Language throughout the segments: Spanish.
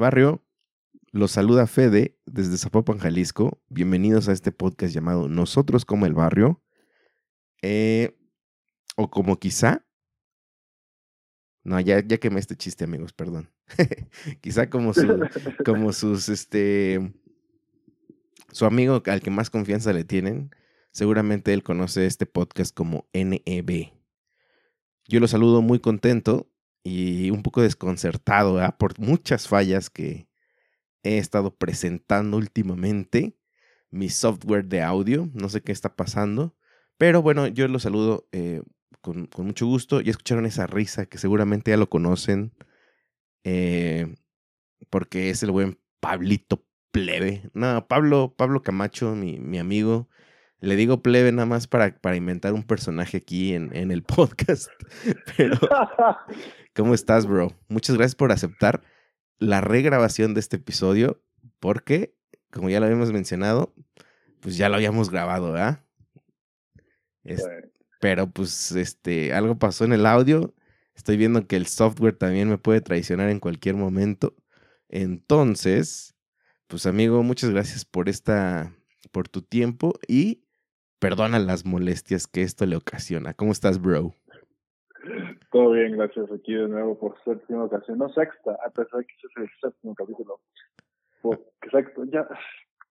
Barrio, los saluda Fede desde Zapopan, Jalisco. Bienvenidos a este podcast llamado Nosotros como el barrio. Eh, o como quizá. No, ya, ya quemé este chiste, amigos, perdón. quizá como, su, como sus, este, su amigo al que más confianza le tienen. Seguramente él conoce este podcast como NEB. Yo lo saludo muy contento y un poco desconcertado por muchas fallas que he estado presentando últimamente. Mi software de audio, no sé qué está pasando, pero bueno, yo los saludo eh, con, mucho gusto. Ya escucharon esa risa que seguramente ya lo conocen, eh, porque es el buen Pablito Plebe. No, Pablo, Pablo Camacho, mi, mi amigo. Le digo plebe nada más para, para inventar un personaje aquí en, en el podcast. Pero, ¿Cómo estás, bro? Muchas gracias por aceptar la regrabación de este episodio, porque, como ya lo habíamos mencionado, pues ya lo habíamos grabado, ¿verdad? Pero pues, este, algo pasó en el audio. Estoy viendo que el software también me puede traicionar en cualquier momento. Entonces, pues amigo, muchas gracias por esta, por tu tiempo y perdona las molestias que esto le ocasiona. ¿Cómo estás, bro? Todo bien, gracias. Aquí de nuevo por séptima ocasión, no sexta, a pesar de que es el séptimo capítulo. Por sexto, ya.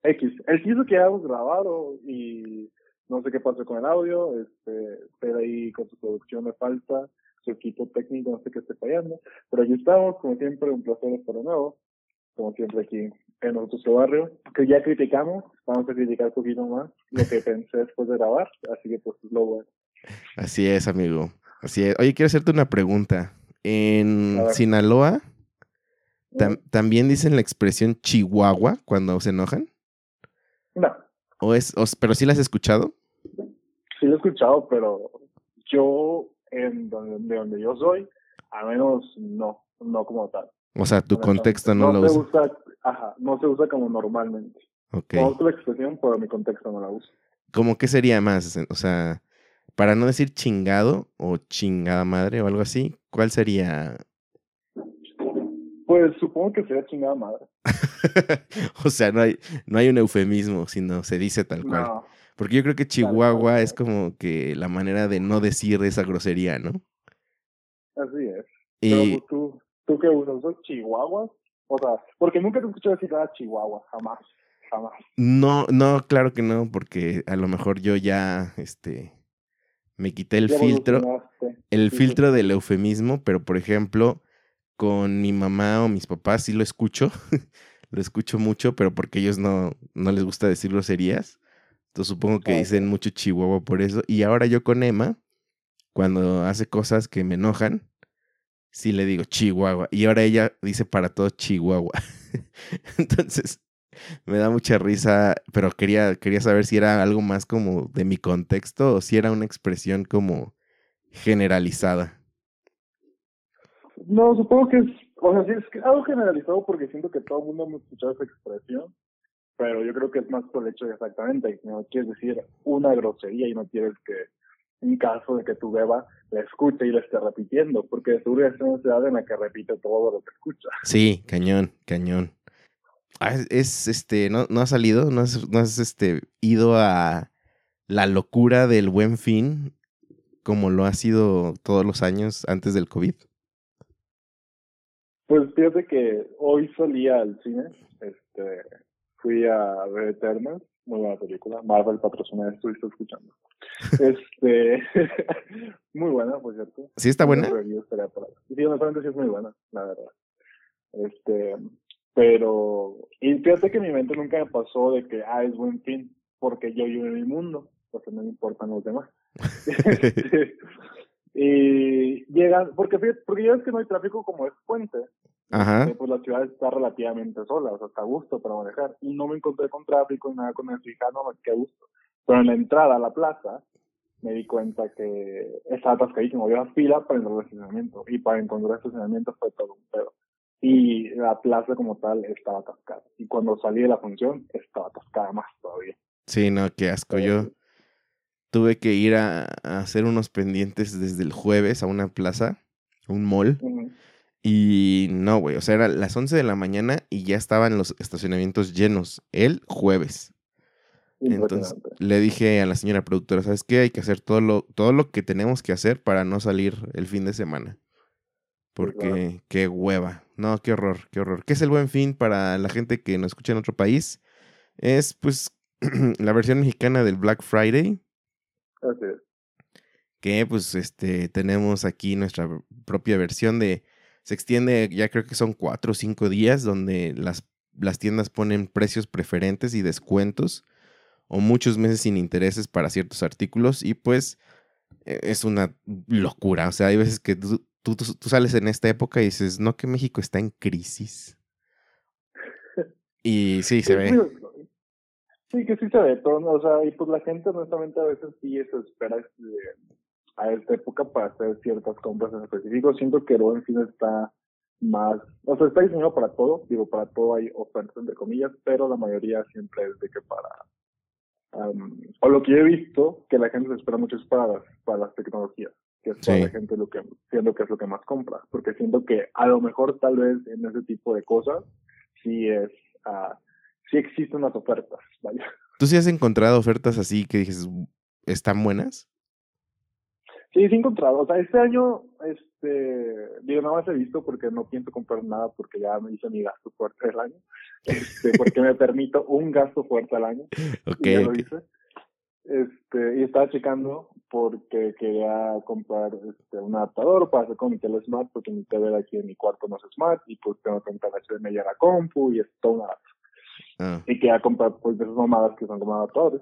X. El piso que ya hemos grabado y no sé qué pasa con el audio, este, pero ahí con su producción me falta, su equipo técnico no sé qué esté fallando, pero aquí estamos, como siempre, un placer estar de nuevo, como siempre aquí en nuestro barrio, que ya criticamos, vamos a criticar un poquito más lo que pensé después de grabar, así que pues es lo bueno. Así es, amigo. Así es. Oye, quiero hacerte una pregunta. En Sinaloa, ¿también dicen la expresión chihuahua cuando se enojan? No. ¿O es, ¿Pero sí la has escuchado? Sí la he escuchado, pero yo, en donde, de donde yo soy, al menos no, no como tal. O sea, tu contexto no, lo usa. usa. Ajá, no se usa como normalmente. Ok. Conozco la expresión, pero mi contexto no la uso. ¿Cómo que sería más? O sea, para no decir chingado o chingada madre o algo así, ¿cuál sería? Pues supongo que sería chingada madre. o sea, no hay, no hay un eufemismo, sino se dice tal cual. Porque yo creo que Chihuahua es como que la manera de no decir esa grosería, ¿no? Así es. Y... Pero tú, tú qué usas, ¿Sos chihuahuas? O sea, porque nunca te escuché decir nada chihuahua, jamás, jamás. No, no, claro que no, porque a lo mejor yo ya, este, me quité el filtro, el filtro del eufemismo, pero por ejemplo, con mi mamá o mis papás sí lo escucho, lo escucho mucho, pero porque ellos no, no les gusta decir groserías. Entonces supongo que dicen mucho chihuahua por eso. Y ahora yo con Emma, cuando hace cosas que me enojan, sí le digo chihuahua. Y ahora ella dice para todo chihuahua. Entonces, me da mucha risa, pero quería, quería saber si era algo más como de mi contexto o si era una expresión como generalizada. No, supongo que es, o sea, sí es algo generalizado porque siento que todo el mundo ha escuchado esa expresión, pero yo creo que es más por el hecho de exactamente, no quieres decir una grosería y no quieres que en caso de que tu beba la escuche y la esté repitiendo, porque seguro es una ciudad en la que repite todo lo que escucha. Sí, cañón, cañón. Ah, es este, no, no ha salido, no has, no has este, ido a la locura del buen fin como lo ha sido todos los años antes del COVID. Pues fíjate que hoy salí al cine, este, fui a ver Eternals, muy buena película, Marvel patrocina esto y está escuchando. Este, muy buena, por cierto. ¿Sí está buena? Sí, honestamente sí es muy buena, la verdad. Este, pero, y fíjate que mi mente nunca me pasó de que, ah, es buen fin, porque yo vivo en mi mundo, porque no me importan los demás. y llegan, porque porque ya es que no hay tráfico como es puente. Ajá. Eh, pues la ciudad está relativamente sola, o sea, está a gusto para manejar. Y no me encontré con tráfico, nada con el fijano, más que a gusto. Pero en la entrada a la plaza, me di cuenta que estaba atascadísimo. Había fila para entrar al estacionamiento. Y para encontrar estacionamiento fue todo un pedo. Y la plaza como tal estaba atascada. Y cuando salí de la función, estaba atascada más todavía. Sí, no, qué asco. Yo tuve que ir a, hacer unos pendientes desde el jueves a una plaza, un mall. Y no, güey, o sea, era las 11 de la mañana y ya estaban los estacionamientos llenos el jueves. Entonces le dije a la señora productora, ¿sabes qué? Hay que hacer todo lo, todo lo que tenemos que hacer para no salir el fin de semana. Porque qué hueva. No, qué horror, qué horror. ¿Qué es el buen fin para la gente que nos escucha en otro país? Es pues la versión mexicana del Black Friday. Es. Que pues este tenemos aquí nuestra propia versión de se extiende, ya creo que son cuatro o cinco días donde las, las tiendas ponen precios preferentes y descuentos o muchos meses sin intereses para ciertos artículos y pues e, es una locura. O sea, hay veces que tú, tú, sales en esta época y dices, no, que México está en crisis. Y sí, se ve. Sí, que sí se ve todo, o sea, y pues la gente honestamente a veces sí se espera a esta época para hacer ciertas compras en específico. Siento que fin está más, o sea, está diseñado para todo, digo, para todo hay ofertas entre comillas, pero la mayoría siempre es de que para o lo que he visto, que la gente se espera mucho es para las, para las tecnologías, que es para la gente lo que, siento que es lo que más compra, porque siento que a lo mejor tal vez en ese tipo de cosas sí es, uh, sí existen las ofertas, vaya. ¿Tú sí has encontrado ofertas así que dices, están buenas? Sí, sí he encontrado. O sea, este año, este, digo, nada más he visto porque no pienso comprar nada porque ya me hice mi gasto fuerte del año. Este, porque me permito un gasto fuerte al año. Ok. Y ya lo hice. Este, y estaba checando porque quería comprar este, un adaptador para hacer con mi tele smart porque mi TV aquí en mi cuarto no es smart y pues tengo que comprar HDMI a la compu y es todo una ah. Y quería comprar pues de esas mamadas que son como adaptadores.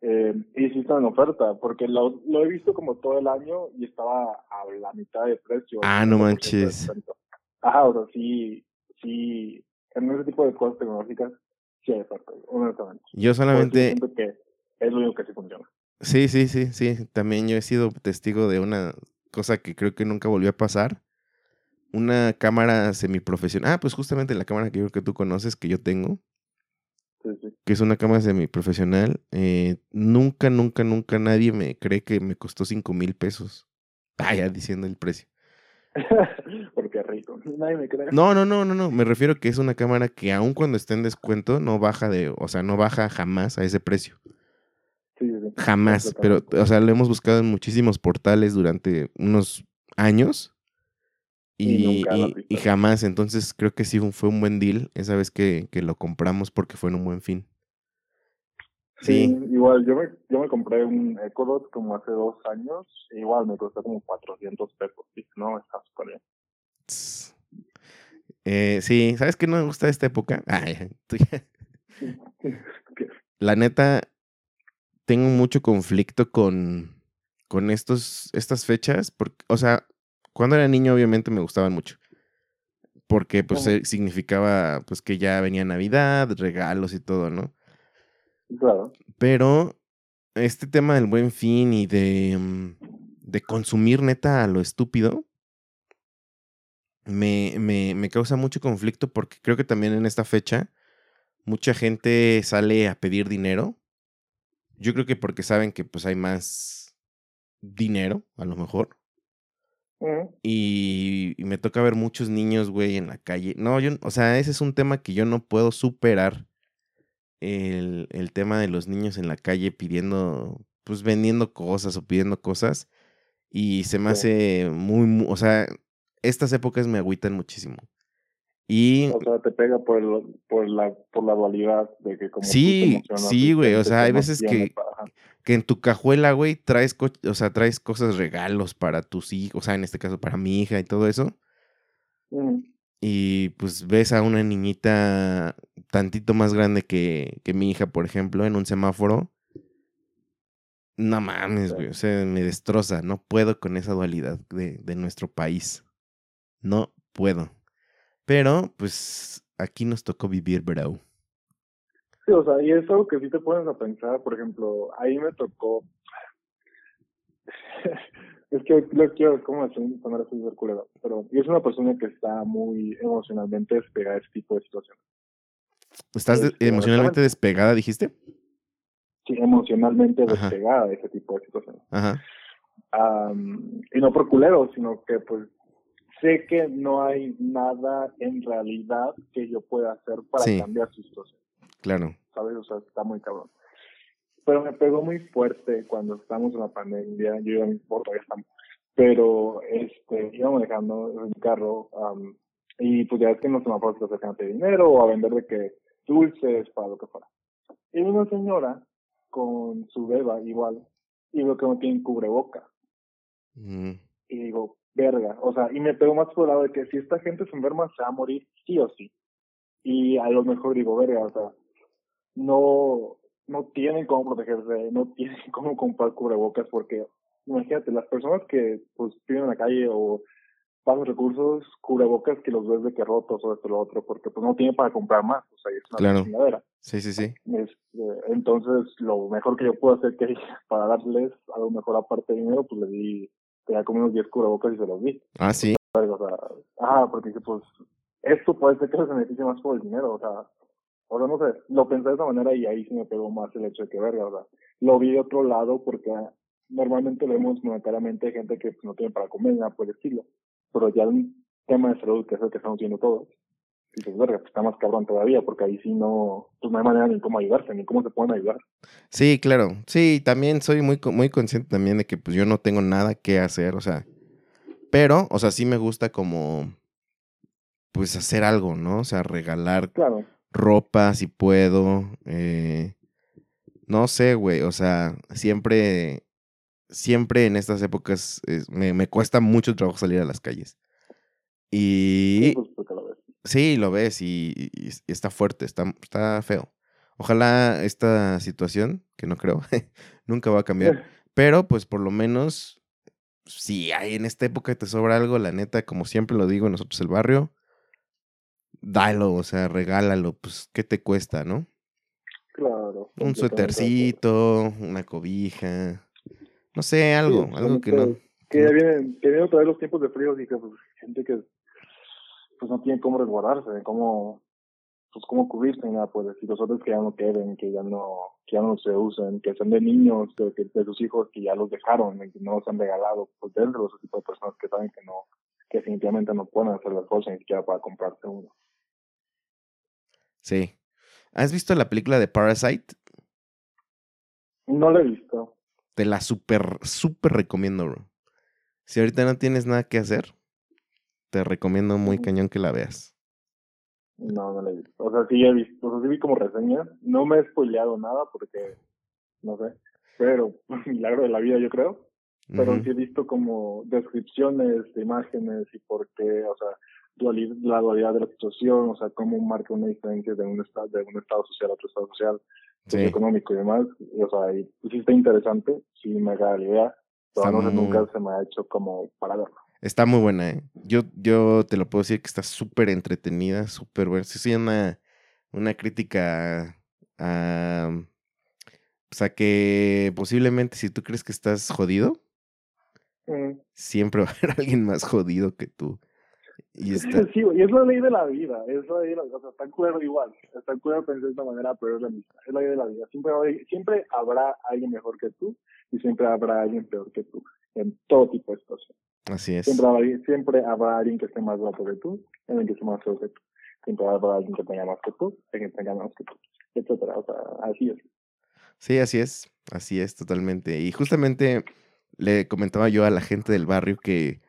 Eh, y sí está en oferta, porque lo, lo, he visto como todo el año y estaba a la mitad de precio. Ah, no manches. Ajá, o sea, sí, sí, en ese tipo de cosas tecnológicas, sí hay oferta, honestamente. Yo solamente... Siento que es lo único que sí funciona. Sí, sí, sí, sí. También yo he sido testigo de una cosa que creo que nunca volvió a pasar. Una cámara semiprofesional. Ah, pues justamente la cámara que yo creo que tú conoces, que yo tengo que es una cámara semiprofesional. Eh, nunca, nunca, nunca nadie me cree que me costó 5 mil pesos. Ah, ya diciendo el precio. Porque rico. Nadie me cree. No, no, no, no, no. Me refiero que es una cámara que aun cuando esté en descuento, no baja de, o sea, no baja jamás a ese precio. Sí, Jamás. Pero, o sea, lo hemos buscado en muchísimos portales durante unos años y, y, jamás, entonces creo que sí fue un buen deal esa vez que, que lo compramos porque fue en un buen fin. Sí, igual yo me, yo me compré un Ecodot como hace dos años, igual me costó como 400 pesos, no, está súper bien. Eh, sí, ¿sabes qué no me gusta de esta época? Ay, La neta, tengo mucho conflicto con, con estos, estas fechas, porque, o sea, cuando era niño, obviamente me gustaban mucho. Porque pues significaba pues que ya venía Navidad, regalos y todo, ¿no? Claro. Pero este tema del buen fin y de, mm, de consumir neta a lo estúpido me, me, me causa mucho conflicto porque creo que también en esta fecha mucha gente sale a pedir dinero. Yo creo que porque saben que pues hay más dinero, a lo mejor. Y, y, me toca ver muchos niños, güey, en la calle. No, yo, o sea, ese es un tema que yo no puedo superar. El, el tema de los niños en la calle pidiendo, pues vendiendo cosas o pidiendo cosas. Y se me hace muy, muy, o sea, estas épocas me agüitan muchísimo. Y, o sea, te pega por, el, por, la, por la dualidad de que como Sí, sí, güey, o sea, hay veces que, que en tu cajuela, güey, traes, o sea, traes cosas, regalos para tus hijos, o sea, en este caso para mi hija y todo eso. Y pues ves a una niñita tantito más grande que, que mi hija, por ejemplo, en un semáforo. No mames, güey, o sea, me destroza, no puedo con esa dualidad de, de nuestro país. No puedo. Pero, pues, aquí nos tocó vivir, bro. Sí, o sea, y es algo que sí te pones a pensar, por ejemplo, ahí me tocó. es que lo quiero, ¿cómo decir? Poner así de culero. Pero yo soy una persona que está muy emocionalmente despegada de ese tipo de situaciones. ¿Estás este, emocionalmente despegada, dijiste? Sí, emocionalmente despegada de ese tipo de situaciones. Ajá. y no por culero, sino que pues sé que no hay nada en realidad que yo pueda hacer para cambiar su situación. Claro. ¿Sabes? O sea, está muy cabrón. Pero me pegó muy fuerte cuando estamos en la pandemia. Yo iba en ya estamos. Pero este, iba manejando en mi carro y pues ya es que no se me acuerdo si acercan de dinero o a vender de que dulces para lo que fuera. Y una señora con su beba igual y veo que no tiene cubreboca. Mm. Y digo, verga. O sea, y me pego más por el lado de que si esta gente se enferma, se va a morir sí o sí. Y a lo mejor digo, verga, o sea, no, no tienen cómo protegerse, no tienen cómo comprar cubrebocas, porque imagínate, las personas que pues viven en la calle o pagan recursos, cubrebocas que los ves de que rotos o esto lo otro, porque pues no tienen para comprar más, o sea, es una claro. Sí, sí, sí. Este, entonces, lo mejor que yo puedo hacer que para darles a lo mejor aparte de dinero, pues le di tenía como unos 10 cubrebocas y se los di. Ah, sí. O sea, ah, porque pues esto puede ser que se beneficie más por el dinero, o sea, o sea, no sé, lo pensé de esa manera y ahí sí me pegó más el hecho de que verga, o sea, lo vi de otro lado porque normalmente vemos monetariamente gente que no tiene para comer, nada por el estilo, pero ya un tema de salud que es el que estamos viendo todos, y pues verga, pues está más cabrón todavía, porque ahí sí no, pues no hay manera ni cómo ayudarse, ni cómo se pueden ayudar. Sí, claro. Sí, también soy muy, muy consciente también de que pues yo no tengo nada que hacer, o sea, pero, o sea, sí me gusta como, pues hacer algo, ¿no? O sea, regalar ropa si puedo, eh, no sé, güey, o sea, siempre, siempre en estas épocas me, me cuesta mucho trabajo salir a las calles. Y... Pues, Sí, lo ves y, está fuerte, está, está feo. Ojalá esta situación, que no creo, nunca va a cambiar. Pero pues por lo menos, si hay en esta época te sobra algo, la neta, como siempre lo digo nosotros el barrio, dalo, o sea, regálalo, pues, ¿qué te cuesta, no? Claro. Un suétercito, una cobija, no sé, algo, algo que no. Que ya vienen, que vienen otra vez los tiempos de frío y que pues, gente que pues no tienen cómo resguardarse, cómo, pues cómo cubrirse ni nada, pues decir, los otros que ya no queden, que ya no, que ya no se usen, que son de niños, que, de sus hijos que ya los dejaron, que no los han regalado, pues dentro de ese tipo de personas que saben que no, que definitivamente no pueden hacer las cosas ni siquiera para comprarse uno. Sí. ¿Has visto la película de Parasite? No la he visto. Te la super, súper recomiendo, bro. Si ahorita no tienes nada que hacer, te recomiendo muy cañón que la veas. No, no la he visto. O sea, sí he visto, o sea, sí vi como reseña. No me he spoileado nada porque, no sé, pero milagro de la vida yo creo. Pero sí he visto como descripciones de imágenes y por qué, o sea, la dualidad de la situación, o sea, cómo marca una diferencia de un estado, de un estado social a otro estado social, económico y demás. o sea, y, sí está interesante, sí me agrada la idea, pero no sé, nunca se me ha hecho como para verlo. Está muy buena, ¿eh? Yo, yo te lo puedo decir que está súper entretenida, súper buena. Sí, sí, una, una crítica a, o sea, que posiblemente si tú crees que estás jodido, mm. siempre va a haber alguien más jodido que tú. Y está... Sí, y es la ley de la vida, es la ley de la vida, o sea, está cuero igual, está cuero pensar de esta manera, pero es la misma, es la ley de la vida. Siempre, siempre habrá alguien mejor que tú y siempre habrá alguien peor que tú en todo tipo de situaciones. Así es. Siempre habrá, siempre habrá alguien que esté más guapo que tú, alguien que esté más feo que tú. Siempre habrá alguien que tenga más que tú, alguien que tenga más que tú, etcétera. O sea, así es. Sí, así es, así es totalmente. Y justamente le comentaba yo a la gente del barrio que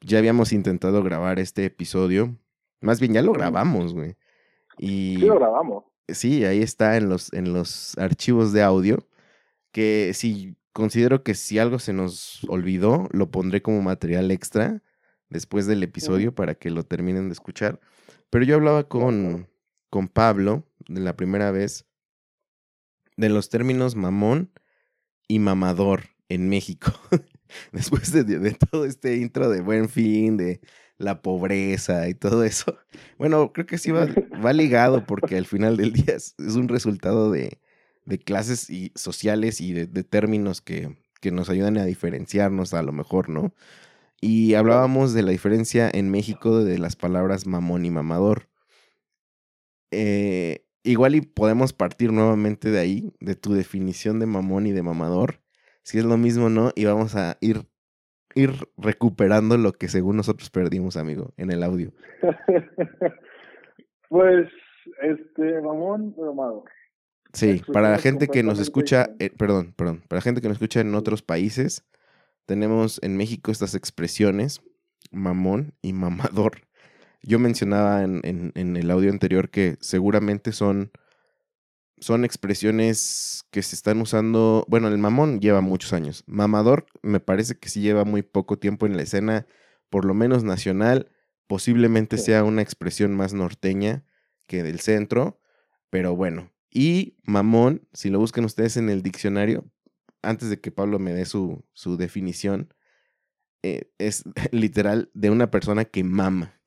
ya habíamos intentado grabar este episodio. Más bien, ya lo grabamos, güey. Y Sí lo grabamos. sí, ahí está en los, en los archivos de audio. Que si considero que si algo se nos olvidó, lo pondré como material extra después del episodio para que lo terminen de escuchar. Pero yo hablaba con, con Pablo de la primera vez de los términos mamón y mamador en México. Después de, de todo este intro de buen fin, de la pobreza y todo eso. Bueno, creo que sí va, va ligado porque al final del día es, es un resultado de, de clases y sociales y de, de términos que, que nos ayudan a diferenciarnos a lo mejor, ¿no? Y hablábamos de la diferencia en México de las palabras mamón y mamador. Eh, igual y podemos partir nuevamente de ahí, de tu definición de mamón y de mamador. Si es lo mismo, ¿no? Y vamos a ir, ir recuperando lo que según nosotros perdimos, amigo, en el audio. pues, este, mamón, mamado. Sí, para la gente que nos escucha, eh, perdón, perdón, para la gente que nos escucha en otros países, tenemos en México estas expresiones, mamón y mamador. Yo mencionaba en, en- en el audio anterior que seguramente son, son expresiones que se están usando, bueno, el mamón lleva muchos años, mamador me parece que sí lleva muy poco tiempo en la escena, por lo menos nacional, posiblemente sea una expresión más norteña que del centro, pero bueno. Y mamón, si lo buscan ustedes en el diccionario, antes de que Pablo me dé su, su definición, eh, es literal de una persona que mama.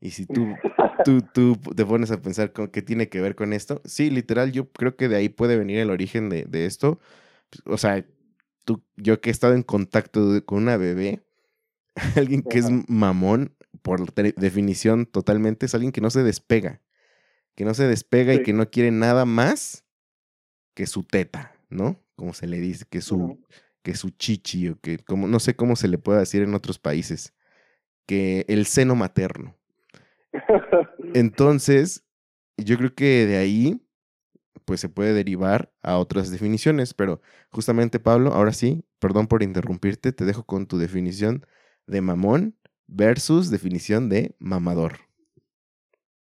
Y si tú, tú, tú te pones a pensar con qué tiene que ver con esto, sí, literal, yo creo que de ahí puede venir el origen de, de esto. O sea, tú, yo que he estado en contacto de- con una bebé, alguien que es mamón, por definición totalmente, es alguien que no se despega. Que no se despega y que no quiere nada más que su teta, ¿no? Como se le dice, que su, que su chichi, o que como, no sé cómo se le puede decir en otros países, que el seno materno. Entonces, yo creo que de ahí, pues se puede derivar a otras definiciones, pero justamente Pablo, ahora sí, perdón por interrumpirte, te dejo con tu definición de mamón versus definición de mamador.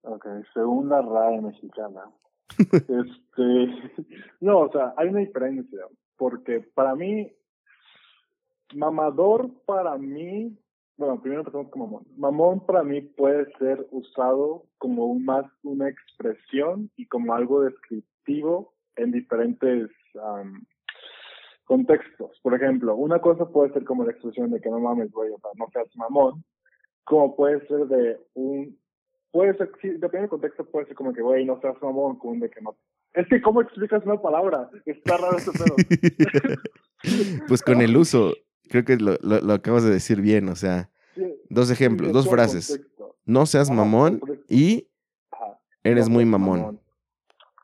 Ok, según la RAE mexicana. este, no, o sea, hay una diferencia, porque para mí, mamador para mí, bueno, primero empezamos con mamón. Mamón para mí puede ser usado como un- más una expresión y como algo descriptivo en diferentes am, contextos. Por ejemplo, una cosa puede ser como la expresión de que no mames, güey, o sea, no seas mamón, como puede ser de un puede ser, sí, depende del contexto, puede ser como que, güey, no seas mamón, como un de que no. Es que, ¿cómo explicas una palabra? Está raro este pedo. pues con el uso, creo que lo, lo- lo acabas de decir bien, o sea, Sí, dos ejemplos, dos frases. contexto. No seas mamón y Ajá. eres No muy seas mamón.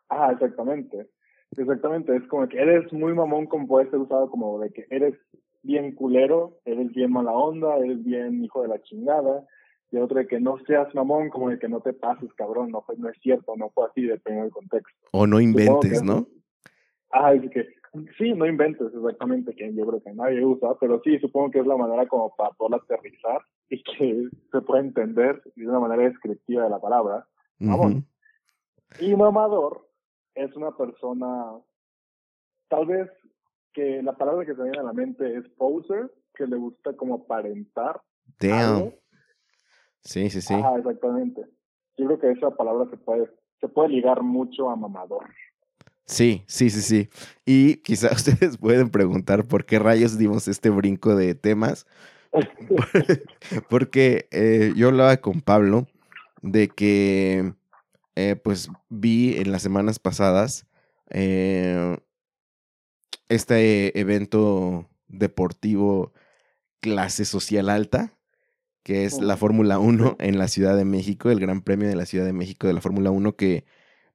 Ajá, exactamente. Exactamente, es como que eres muy mamón, como puede ser usado como de que eres bien culero, eres bien mala onda, eres bien hijo de la chingada. Y otro de que no seas mamón, como de que no te pases, cabrón, no fue, no es cierto, no fue así, depende del contexto. O no que inventes, ¿no? Ah, es que sí, no inventes exactamente, que yo creo que nadie usa, pero sí, supongo que es la manera como para poder aterrizar y que se pueda entender de una manera descriptiva de la palabra. Mamón. Y mamador es una persona, tal vez que la palabra que se viene a la mente es poser, que le gusta como aparentar. Damn. algo. Sí, sí, sí. Ajá, exactamente. Yo creo que esa palabra se puede, se puede ligar mucho a mamador. Sí, sí, sí, sí. Y quizá ustedes pueden preguntar por qué rayos dimos este brinco de temas. Porque eh, yo hablaba con Pablo de que, eh, pues, vi en las semanas pasadas eh, este evento deportivo clase social alta, que es la. Fórmula 1 Sí. en la Ciudad de México, el Gran Premio de la Ciudad de México de la Fórmula 1, que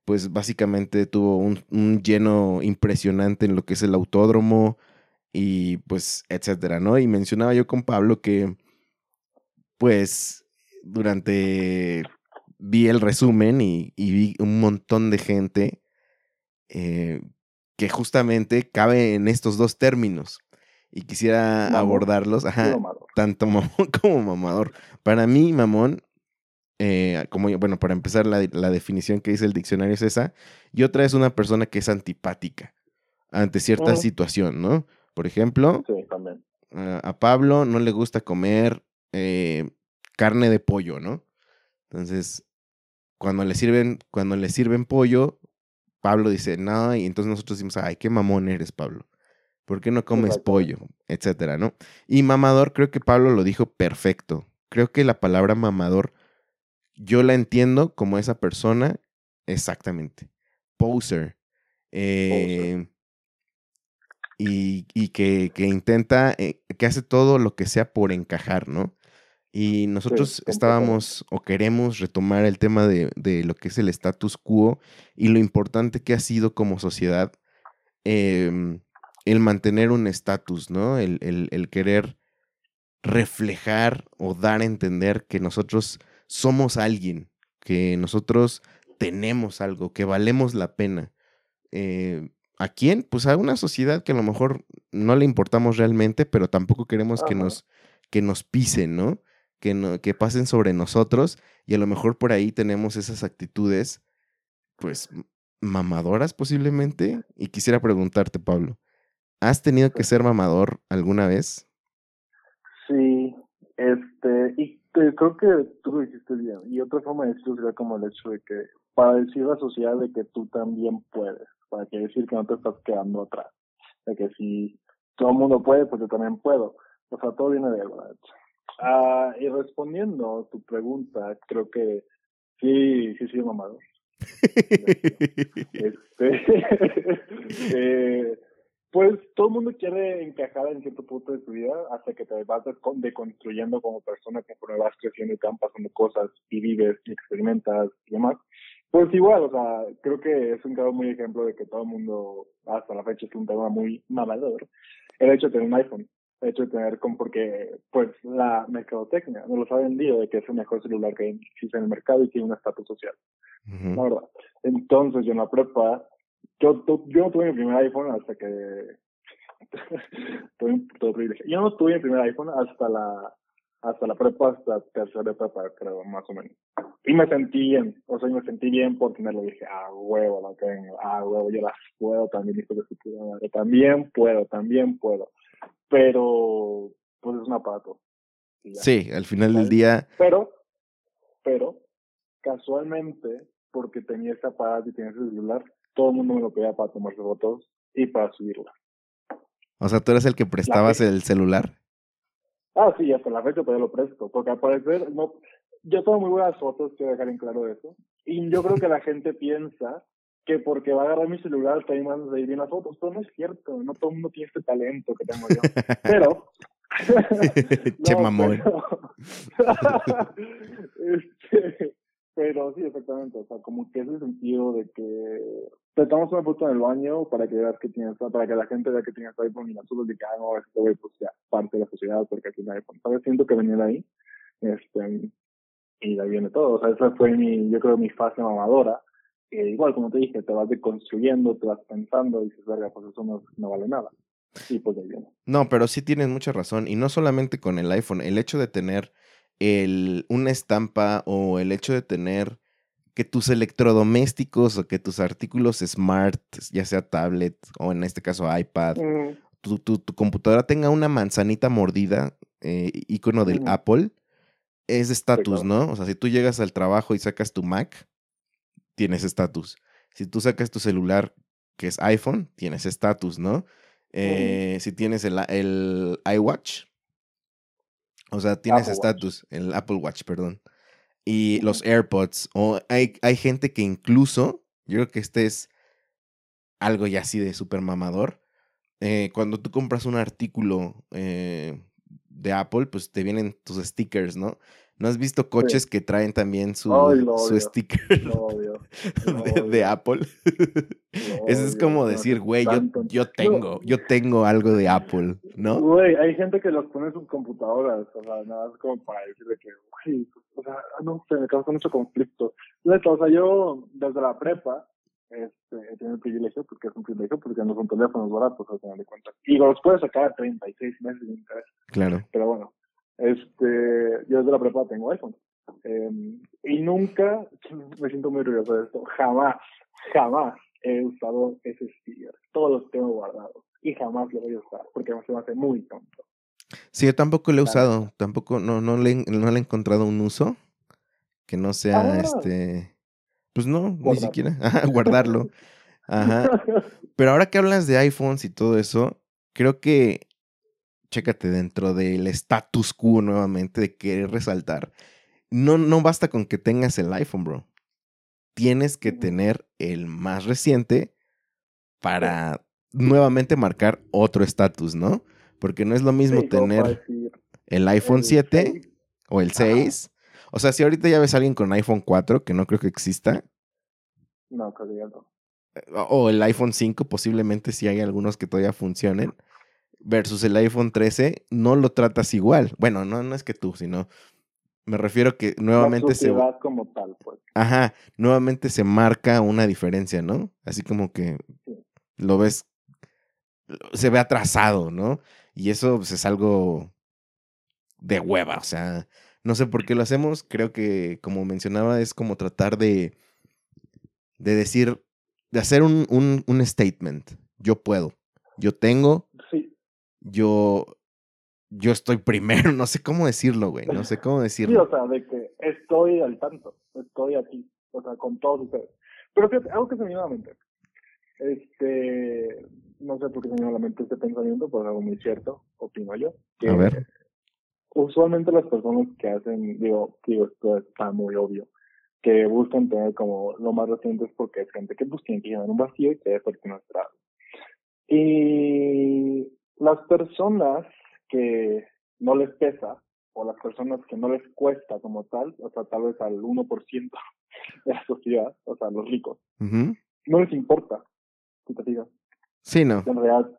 pues básicamente tuvo un, un lleno impresionante en lo que es el autódromo y pues etcétera, ¿no? Y mencionaba yo con Pablo que pues durante vi el resumen y, vi un montón de gente eh, que justamente cabe en estos dos términos. Y quisiera abordarlos, ajá, tanto mamón como mamador. Para mí, mamón, eh, como bueno, para empezar, la, definición que dice el diccionario es esa. Y otra es una persona que es antipática ante cierta situación, ¿no? Por ejemplo, A, Pablo no le gusta comer eh, carne de pollo, ¿no? Entonces, cuando le sirven, cuando le sirven pollo, Pablo dice, no, y entonces nosotros decimos, ay, qué mamón eres, Pablo. ¿Por qué no comes pollo? Etcétera, ¿no? Y mamador, creo que Pablo lo dijo perfecto. Creo que la palabra mamador, yo la entiendo como esa persona exactamente. Poser. Eh, y, y que, que, intenta, eh, que hace todo lo que sea por encajar, ¿no? Y nosotros estábamos o queremos retomar el tema de, lo que es el status quo y lo importante que ha sido como sociedad em, el mantener un estatus, ¿no? El, el, querer reflejar o dar a entender que nosotros somos alguien, que nosotros tenemos algo, que valemos la pena. Eh, ¿A quién? Pues a una sociedad que a lo mejor no le importamos realmente, pero tampoco queremos que nos, que nos pisen, ¿no? que, no, que pasen sobre nosotros y a lo mejor por ahí tenemos esas actitudes, pues, mamadoras posiblemente. Y quisiera preguntarte, Pablo, ¿has tenido que ser mamador alguna vez? Sí, este, y creo que tú lo dijiste bien. Y otra forma de decirlo sería como el hecho de que, para decir a la sociedad de que tú también puedes, para que decir que no te estás quedando atrás. De que si todo el mundo puede, pues yo también puedo. O sea, todo viene de verdad. Ah, y respondiendo a tu pregunta, creo que sí, sí, sí, mamado. este, eh, pues todo el mundo quiere encajar en cierto punto de tu vida hasta que te vas deconstruyendo como persona conforme vas creciendo y te van pasando cosas y vives y experimentas y demás. Pues igual, o sea, creo que es un caso muy ejemplo de que todo el mundo hasta la fecha es un tema muy mamador. El hecho de tener un iPhone hecho de tener como porque pues la mercadotecnia nos los ha vendido de que es el mejor celular que existe en el mercado y tiene un estatus social. La verdad. Entonces yo en la prepa, yo, yo no tuve mi primer iPhone hasta que Yo no tuve mi primer iPhone hasta la hasta la prepa, hasta tercera prepa, creo, más o menos. Y me sentí bien, o sea, me sentí bien porque me lo dije, ah, huevo, la tengo, ah, huevo, yo las puedo también, hijo de su madre, también puedo, también puedo pero pues es un aparato. Sí, al final del día. Pero, pero, casualmente, porque tenía ese aparato y tenía ese celular, todo el mundo me lo pedía para tomarse fotos y para subirla. O sea, ¿tú eres el que prestabas el celular? Ah, sí, hasta la fecha todavía lo presto, porque al parecer, no, yo tengo muy buenas fotos, quiero dejar en claro eso, y yo creo que la gente piensa que porque va a agarrar mi celular también van a salir bien las fotos. Pero no es cierto, no todo el mundo tiene este talento que tengo yo. Pero. che mamón. este, pero sí, exactamente. O sea, como que es el sentido de que te tomamos una foto en el baño para que veas que tienes, para que la gente vea que tienes iPhone y nosotros de que, ah, no, este güey, pues ya, parte de la sociedad porque hay iPhone. ¿Sabes? Siento que venía de ahí. Este, y de ahí viene todo. O sea, esa fue mi, yo creo, mi fase mamadora igual, como te dije, te vas deconstruyendo, te vas pensando y dices, verga, pues eso no, no vale nada. Y pues ahí No, pero sí tienes mucha razón. Y no solamente con el iPhone, el hecho de tener el, una estampa o el hecho de tener que tus electrodomésticos o que tus artículos smart, ya sea tablet o en este caso iPad, tu, tu, computadora tenga una manzanita mordida, eh, icono del Apple, es estatus, ¿no? O sea, si tú llegas al trabajo y sacas tu Mac, tienes estatus. Si tú sacas tu celular, que es iPhone, tienes estatus, ¿no? Eh, si tienes el, el, iWatch, o sea, tienes estatus, el Apple Watch, perdón. Y los AirPods, o hay, hay gente que incluso, yo creo que este es algo ya así de súper mamador. Eh, cuando tú compras un artículo eh, de Apple, pues te vienen tus stickers, ¿no? ¿No has visto coches que traen también su, Ay, su sticker de, Apple? Eso es como decir, güey, yo, yo tengo, yo tengo algo de Apple, ¿no? Güey, hay gente que los pone en sus computadoras, o sea, nada más como para decirle que, güey, o sea, no sé, me causa mucho conflicto. O sea, yo desde la prepa, este, he tenido el privilegio, porque es un privilegio, porque no son teléfonos baratos, al final de cuentas. Y los puedes sacar a 36 meses de interés. Claro. Pero bueno, este, yo desde la prepa tengo iPhone. Eh, y nunca, me siento muy orgulloso de esto, jamás, jamás he usado ese sticker. Todos los tengo guardados. Y jamás lo voy a usar, porque se me hace muy tonto. Sí, yo tampoco lo he usado, tampoco, no, no le, no le he encontrado un uso que no sea, Ah. este, pues no, ni siquiera, Ajá, guardarlo. Ajá. Pero ahora que hablas de iPhones y todo eso, creo que, chécate, dentro del status quo nuevamente de querer resaltar, no, no basta con que tengas el iPhone, bro. Tienes que tener el más reciente para nuevamente marcar otro estatus, ¿no? Porque no es lo mismo Sí, tener el iPhone el 7 seis. o el Ajá. 6. O sea, si ahorita ya ves a alguien con iPhone 4, que no creo que exista, No, creo que ya no. o o el iPhone 5, posiblemente si hay algunos que todavía funcionen, versus el iPhone 13, no lo tratas igual. Bueno, no, no es que tú, sino me refiero que nuevamente se, como tal, pues. ajá, nuevamente se marca una diferencia, ¿no? Así como que Sí. lo ves, se ve atrasado, ¿no? Y eso pues, es algo de hueva, o sea, no sé por qué lo hacemos, creo que como mencionaba es como tratar de, de decir, de hacer un, un, un statement, yo puedo, yo tengo, yo, yo estoy primero, no sé cómo decirlo, güey, no sé cómo sí, decirlo. o sea, de que estoy al tanto, estoy aquí, o sea, con todos ustedes. Pero fíjate, algo que se me vino a la mente. Este, no sé por qué se me vino a la mente este pensamiento, pero es algo muy cierto, opino yo. Que A ver. Usualmente las personas que hacen, digo, digo, esto está muy obvio, que buscan tener como lo más reciente es porque es gente que pues tiene que llenar un vacío y que debe ser nuestra. Y las personas que no les pesa, o las personas que no les cuesta como tal, o sea, tal vez al 1% de la sociedad, o sea, los ricos, no les importa, si te fijas. Sí, no. En realidad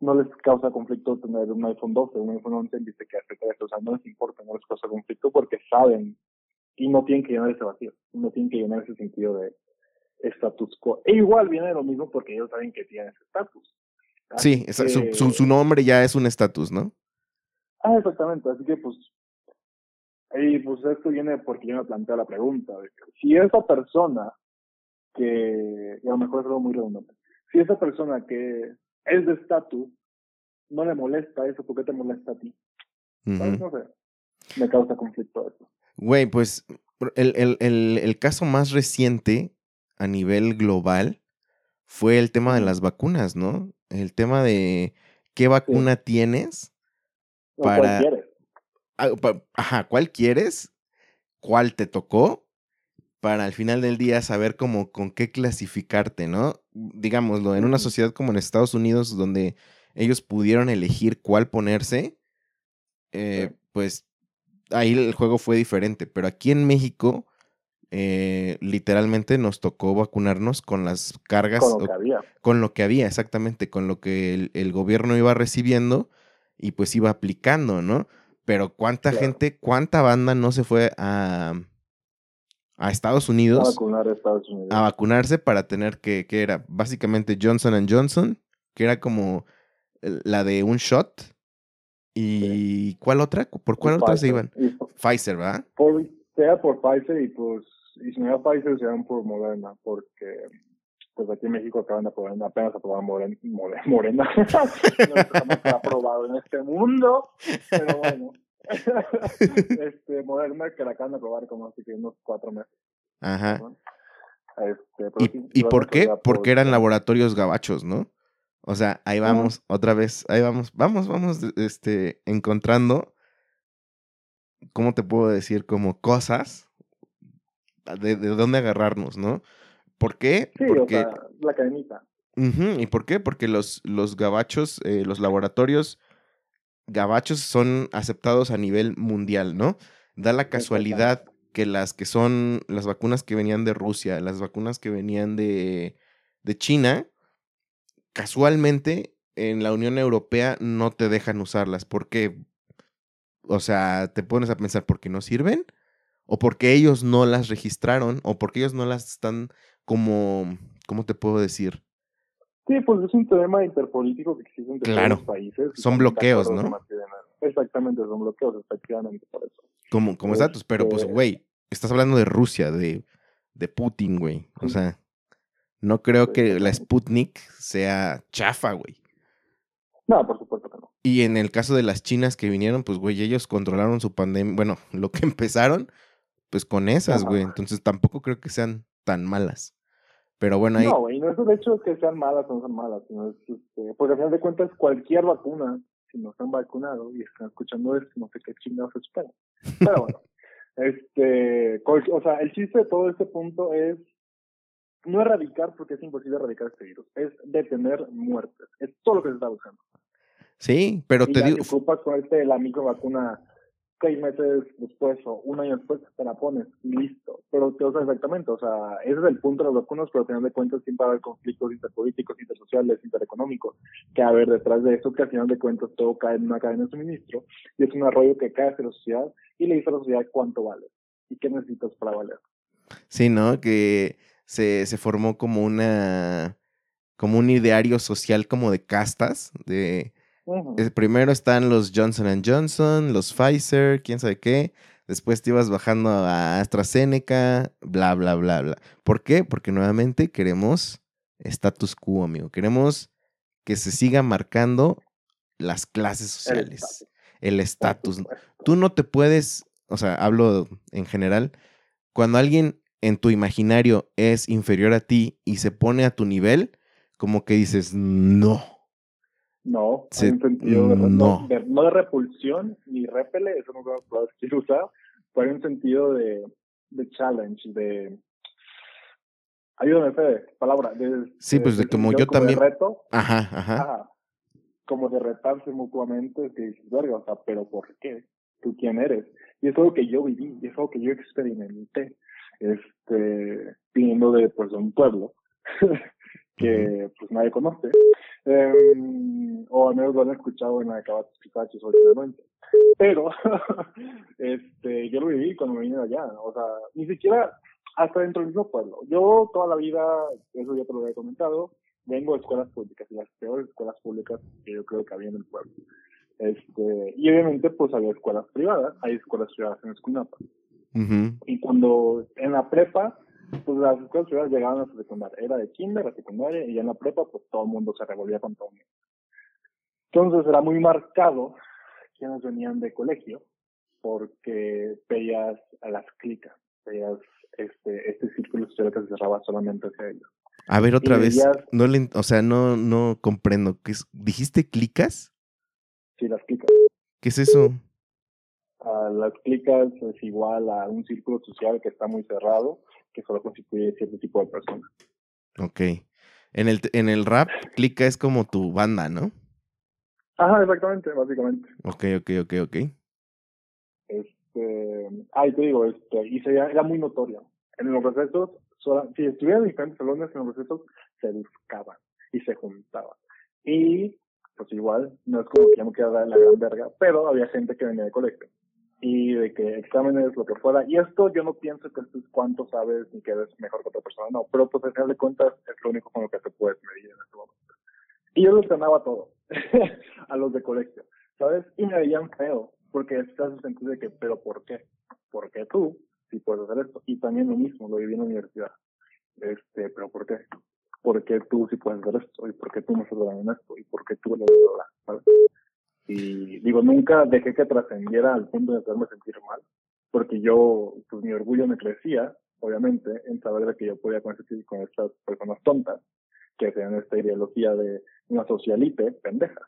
no les causa conflicto tener un iPhone 12, un iPhone 11 en vez de que hace 13, o sea, no les importa, no les causa conflicto porque saben y no tienen que llenar ese vacío, no tienen que llenar ese sentido de status quo. E igual viene de lo mismo porque ellos saben que tienen ese Sí, esa- su, que- su, su nombre ya es un estatus, ¿no? Ah, exactamente. Así que, pues, y pues esto viene porque yo me planteo la pregunta de que si esa persona que, y a lo mejor es algo muy redundante, si esa persona que es de estatus no le molesta eso, ¿por qué te molesta a ti? ¿Sabes? Ujú. No sé. Me causa conflicto eso. Güey, pues el, el, el, el caso más reciente a nivel global fue el tema de las vacunas, ¿no? El tema de qué vacuna tienes, Para- cuál quieres. ah, ajá, cuál quieres, cuál te tocó, para al final del día saber cómo con qué clasificarte, ¿no? Digámoslo, en una sociedad como en Estados Unidos, donde ellos pudieron elegir cuál ponerse, eh, Sí. pues ahí el juego fue diferente. Pero aquí en México, eh, literalmente nos tocó vacunarnos con las cargas, Con lo que había. con lo que había, exactamente, con lo que el, el gobierno iba recibiendo y pues iba aplicando, ¿no? Pero cuánta Claro. gente, cuánta banda no se fue a, a Estados A Unidos vacunar a Estados Unidos. a vacunarse para tener que, que era básicamente Johnson Johnson, que era como la de un shot. ¿Y cuál otra? ¿Por cuál Y otra se iban? Y por- Pfizer, ¿verdad? por, sea por Pfizer y pues, y si no era Pfizer, sean por Moderna, porque pues aquí en México acaban de aprobar, apenas aprobar Morena. Morena. no está está aprobado en este mundo, pero bueno. este, Moderna que la acaban de aprobar como así que unos cuatro meses. Ajá. ¿no? Este, ¿Y, sí, y por qué? Porque eran laboratorios gabachos, ¿no? O sea, ahí Ajá. vamos, otra vez, ahí vamos, vamos, vamos, este, encontrando, ¿cómo te puedo decir? Como cosas de, de dónde agarrarnos, ¿no? ¿Por qué? Sí, o Porque, sea, la cadenita. ¿y por qué? Porque los, los gabachos, eh, los laboratorios gabachos son aceptados a nivel mundial, ¿no? da la casualidad que las que son las vacunas que venían de Rusia, las vacunas que venían de, de China, casualmente en la Unión Europea no te dejan usarlas. porque O sea, te pones a pensar, ¿por qué no sirven? ¿O porque ellos no las registraron? ¿O porque ellos no las están como, ¿cómo te puedo decir? Sí, pues es un tema interpolítico que existe entre claro. los países. Son bloqueos, ¿no? Exactamente, son bloqueos, efectivamente, por eso. Como, como estatus, pero pues, güey, estás hablando de Rusia, de, de Putin, güey. O sea, no creo que la Sputnik sea chafa, güey. No, por supuesto que no. Y en el caso de las chinas que vinieron, pues, güey, ellos controlaron su pandemia. Bueno, lo que empezaron, pues con esas, güey. Entonces tampoco creo que sean tan malas. Pero bueno, ahí. No, güey, no es el hecho de que sean malas o no sean malas, sino es, este, porque al final de cuentas, cualquier vacuna, si no están vacunados y están escuchando esto, no sé qué chingados esperan. Pero bueno, este, o sea, el chiste de todo este punto es no erradicar, porque es imposible erradicar este virus, es detener muertes. Es todo lo que se está buscando. Sí, pero te digo. Si ocupas con este, la microvacuna seis meses después o un año después te la pones listo. Pero te usa exactamente, o sea, ese es el punto de los vacunas, pero al final de cuentas siempre va a haber conflictos interpolíticos, intersociales, intereconómicos, que a ver detrás de eso, que al final de cuentas todo cae en una cadena de suministro y es un arroyo que cae hacia la sociedad y le dice a la sociedad cuánto vale y qué necesitas para valer. Sí, ¿no? Que se, se formó como una, como un ideario social como de castas, de... Primero están los Johnson Johnson, los Pfizer, quién sabe qué. Después te ibas bajando a AstraZeneca, bla, bla, bla, bla. ¿Por qué? Porque nuevamente queremos status quo, amigo. Queremos que se siga marcando las clases sociales, el estatus. Tú no te puedes, o sea, hablo en general, cuando alguien en tu imaginario es inferior a ti y se pone a tu nivel, como que dices, no. No, hay un sentido de, no. de, repulsión ni repele, eso no lo quiero usar, pero hay un sentido de, de challenge, de... Ayúdame, Fede, palabra. De, sí, pues de, como yo también... reto. Ajá, ajá, Como de retarse mutuamente, que dices, verga, o sea, pero ¿por qué? ¿Tú quién eres? Y es algo que yo viví, y es algo que yo experimenté este, viniendo de, pues, de un pueblo que pues nadie conoce, em, o al menos lo han escuchado en la de Cabatos Picachos originalmente. Pero, este, yo lo viví cuando me vine de allá, o sea, ni siquiera hasta dentro del mismo pueblo. Yo toda la vida, eso ya te lo había comentado, vengo de escuelas públicas, y las peores escuelas públicas que yo creo que había en el pueblo. Este, y obviamente pues había escuelas privadas, hay escuelas privadas en Escunapa. Y cuando en la prepa, pues las escuelas privadas llegaban a su secundaria. Era de kinder a secundaria y en la prepa, pues todo el mundo se revolvía con todo el mundo. Entonces era muy marcado quienes venían de colegio porque veías a las clicas, veías este, este círculo social que se cerraba solamente hacia ellos. A ver, otra vez, no le, o sea, no, no comprendo. ¿Qué es? ¿Dijiste clicas? Sí, las clicas. ¿Qué es eso? Las clicas es igual a un círculo social que está muy cerrado, que solo constituye cierto tipo de personas. Ok. En el, en el rap, clica es como tu banda, ¿no? Ajá, exactamente, básicamente. Ok, ok, ok, ok. Este, ay, te digo, este, y se, era muy notorio. En los recesos, si estuvieran en diferentes salones, en los recesos se buscaban y se juntaban. Y, pues igual, no es como que ya me quiera dar la gran verga, pero había gente que venía de colegio y de que exámenes, lo que fuera. Y esto yo no pienso que esto es cuánto sabes ni que eres mejor que otra persona, no, pero pues al final de cuentas es lo único con lo que se puede medir en este momento. Y yo los ganaba todo, a los de colegio, ¿sabes? Y me veían feo, porque estás en sentido de que, pero ¿por qué? ¿Por qué tú sí puedes hacer esto? Y también lo mismo, lo viví en la universidad. Este, pero ¿por qué? ¿Por qué tú sí puedes hacer esto? ¿Y por qué tú no estás en esto? ¿Y por qué tú lo? ¿sabes? Y digo, nunca dejé que trascendiera al punto de hacerme sentir mal, porque yo, pues mi orgullo me crecía, obviamente, en saber de que yo podía coincidir con estas personas tontas, que tenían esta ideología de una socialite pendeja.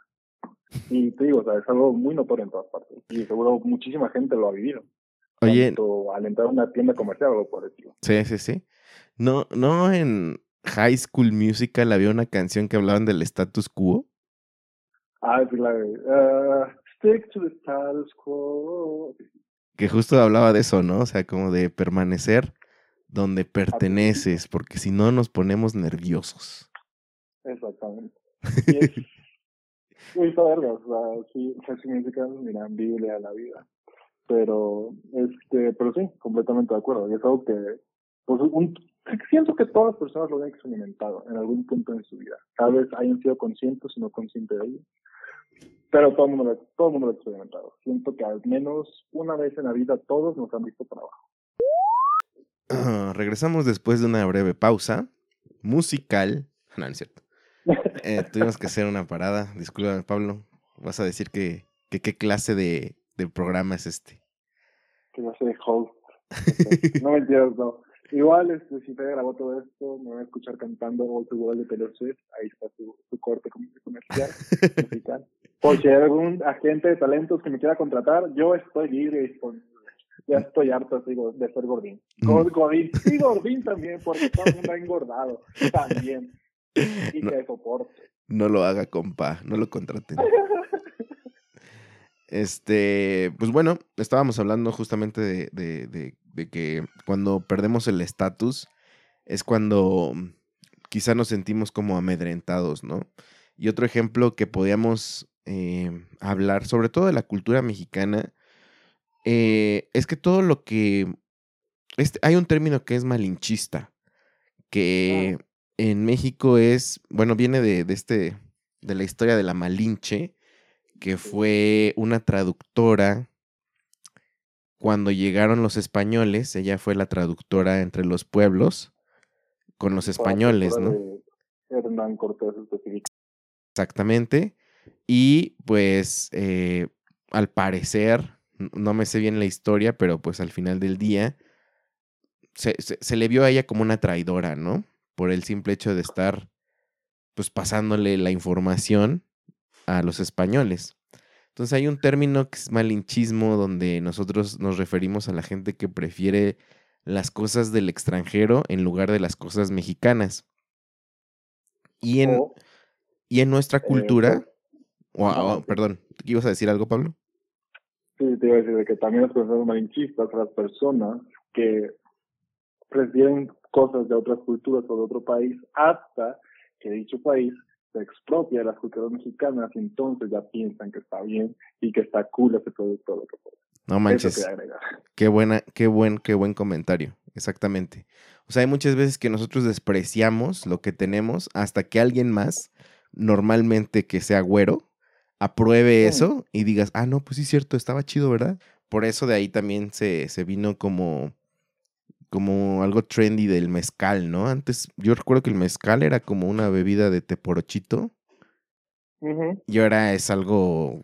Y te digo, o sea, es algo muy notorio en todas partes. Y seguro muchísima gente lo ha vivido. Oye. Tanto al entrar a una tienda comercial o por decirlo. Sí, sí, sí. No, no en High School Musical había una canción que hablaban del status quo. I'd be like, uh, stick to the status quo. que justo hablaba de eso, ¿no? O sea, como de permanecer donde perteneces, porque si no nos ponemos nerviosos. Exactamente. Y es, uy, verga, o sea, sí, significa la vida. Pero, este, pero sí, completamente de acuerdo. Y es algo que, pues, un, siento que todas las personas lo han experimentado en algún punto en su vida. Tal vez hayan sido conscientes o no conscientes de ello. Pero todo el mundo, todo el mundo lo ha experimentado. Siento que al menos una vez en la vida todos nos han visto para abajo. regresamos después de una breve pausa musical. No, no es cierto. Eh, tuvimos que hacer una parada. Disculpa, Pablo. Vas a decir que, que qué clase de, de programa es este. Que clase de host. no me entiendes, no. Igual, este, si te grabó todo esto, me voy a escuchar cantando All the World de Taylor Swift. Ahí está tu, tu corte comercial, musical. O si hay algún agente de talentos que me quiera contratar, yo estoy libre y disponible. Ya estoy harto digo, de ser gordín. Mm. Gordín, sí, gordín también, porque todo el mundo ha engordado. También. Y no, que soporte. No lo haga, compa. No lo contraten. Este, pues bueno, estábamos hablando justamente de, de, de, de que cuando perdemos el estatus es cuando quizá nos sentimos como amedrentados, ¿no? Y otro ejemplo que podíamos eh, hablar, sobre todo de la cultura mexicana, eh, es que todo lo que... Este, hay un término que es malinchista, que en México es, bueno, viene de, de, este, de la historia de la Malinche, que fue una traductora cuando llegaron los españoles, ella fue la traductora entre los pueblos con los españoles, ¿no? Hernán Cortés Exactamente. Y pues eh, al parecer, no me sé bien la historia, pero pues al final del día se, se, le vio a ella como una traidora, ¿no? Por el simple hecho de estar pues pasándole la información a los españoles. Entonces hay un término que es malinchismo donde nosotros nos referimos a la gente que prefiere las cosas del extranjero en lugar de las cosas mexicanas. Y en, y en nuestra eh, cultura, oh, perdón, ¿ibas a decir algo, Pablo? Sí, te iba a decir que también las personas malinchistas, las personas que prefieren cosas de otras culturas o de otro país hasta que dicho país se expropia las culturas mexicanas y entonces ya piensan que está bien y que está cool ese producto. Lo que no manches. Qué buena, qué buen, qué buen comentario. Exactamente. O sea, hay muchas veces que nosotros despreciamos lo que tenemos hasta que alguien más, normalmente que sea güero, apruebe eso y digas, ah, no, pues sí es cierto, estaba chido, ¿verdad? Por eso de ahí también se, se vino como como algo trendy del mezcal, ¿no? Antes, yo recuerdo que el mezcal era como una bebida de teporochito. Y ahora es algo,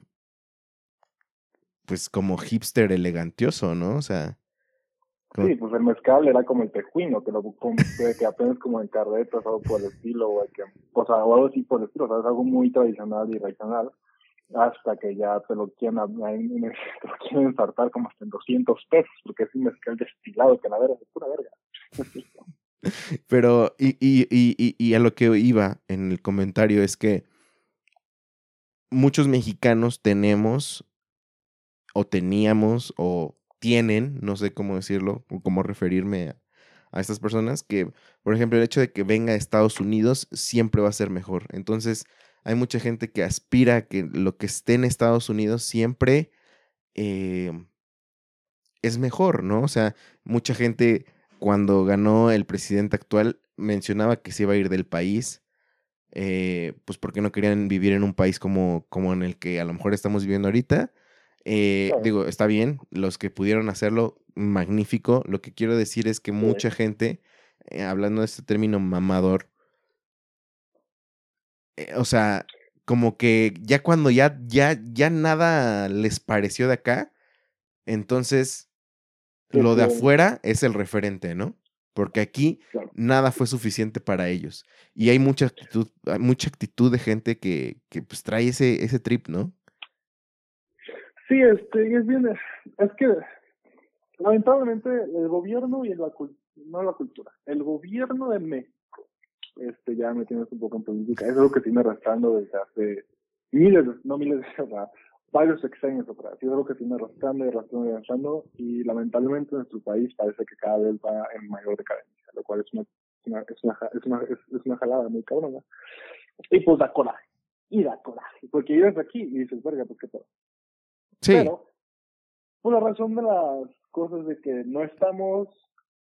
pues como hipster elegantioso, ¿no? O sea. Sí, pues el mezcal era como el tejuino, que lo que apenas como en carretas o algo por el estilo, o, que, o sea, o algo así por el estilo, o sea, es algo muy tradicional y regional hasta que ya te lo quieren, te lo quieren ensartar como hasta en 200 pesos, porque es un mezcal destilado que la verdad es pura verga. Pero, y, y, y, y a lo que iba en el comentario es que muchos mexicanos tenemos, o teníamos, o tienen, no sé cómo decirlo, o cómo referirme a estas personas, que, por ejemplo, el hecho de que venga a Estados Unidos siempre va a ser mejor. Entonces, hay mucha gente que aspira a que lo que esté en Estados Unidos siempre eh, es mejor, ¿no? O sea, mucha gente cuando ganó el presidente actual mencionaba que se iba a ir del país, eh, pues porque no querían vivir en un país como, como en el que a lo mejor estamos viviendo ahorita. Eh, digo, está bien, los que pudieron hacerlo, magnífico. Lo que quiero decir es que mucha gente, hablando de este término mamador, eh, o sea, como que ya cuando ya, ya, ya nada les pareció de acá, entonces lo de afuera es el referente, ¿no? Porque aquí nada fue suficiente para ellos. Y hay mucha actitud, mucha actitud de gente que, que pues trae ese, ese trip, ¿no? Sí, este, es bien, es que lamentablemente el gobierno y la, no la cultura, el gobierno de este, ya me tienes un poco en política. Es algo que tiene arrastrando desde hace miles, no miles de años, varios sexenios atrás. Es algo que se viene arrastrando y arrastrando y arrastrando. Y lamentablemente nuestro país parece que cada vez va en mayor decadencia, lo cual es una, es una, es una, es una, jalada muy cabrona. Y pues da coraje. Y da coraje. Porque llegas aquí y dices, verga, pues qué todo. Sí. Pero, por la razón de las cosas de que no estamos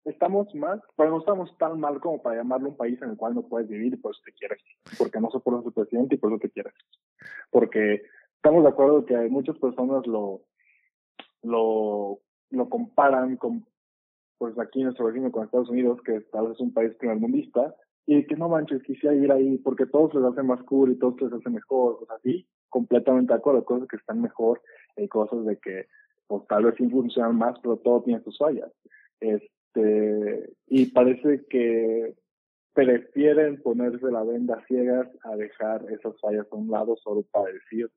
estamos mal, pero no estamos tan mal como para llamarlo un país en el cual no puedes vivir y por eso te quieres, porque no soportas su presidente y por eso te quieres. Porque estamos de acuerdo que muchas personas lo, lo, lo comparan con, pues aquí nuestro vecino con Estados Unidos, que tal vez es un país primermundista, y que no manches, quisiera ir ahí porque todos les hacen más cool y todos les hacen mejor, cosas así, completamente de acuerdo, cosas que están mejor, hay cosas de que pues tal vez sí funcionan más, pero todo tiene sus fallas. Este, y parece que prefieren ponerse la venda ciegas a dejar esas fallas a un lado solo para decir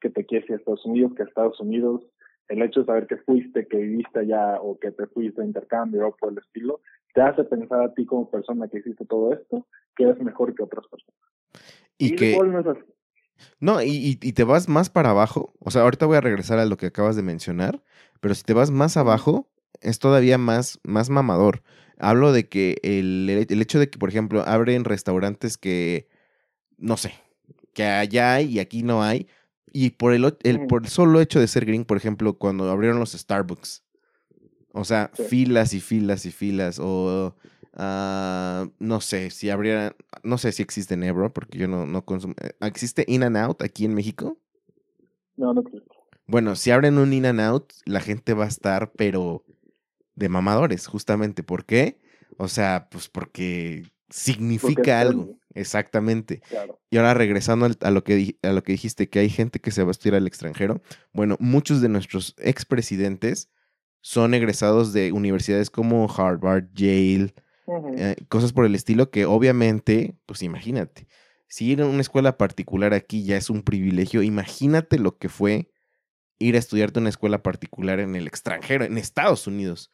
que te quieres ir a Estados Unidos, que a Estados Unidos el hecho de saber que fuiste, que viviste allá o que te fuiste a intercambio o por el estilo, te hace pensar a ti como persona que hiciste todo esto, que eres mejor que otras personas. Y, que... No, y, y, te vas más para abajo, o sea, ahorita voy a regresar a lo que acabas de mencionar, pero si te vas más abajo, es todavía más, más mamador. Hablo de que el, el hecho de que, por ejemplo, abren restaurantes que, no sé, que allá hay y aquí no hay, y por el, el, por el solo hecho de ser green, por ejemplo, cuando abrieron los Starbucks, o sea, filas y filas y filas, o uh, no sé, si abrieran, no sé si existe en Ebro, porque yo no, no consumo. Eh, ¿Existe In and Out aquí en México? No, no existe. Bueno, si abren un In and Out, la gente va a estar, pero de mamadores, justamente. ¿Por qué? O sea, pues porque significa algo. Exactamente. Y ahora regresando a lo, que, a lo que dijiste, que hay gente que se va a estudiar al extranjero. Bueno, muchos de nuestros expresidentes son egresados de universidades como Harvard, Yale, eh, cosas por el estilo que obviamente, pues imagínate, si ir a una escuela particular aquí ya es un privilegio, imagínate lo que fue ir a estudiarte una escuela particular en el extranjero, en Estados Unidos.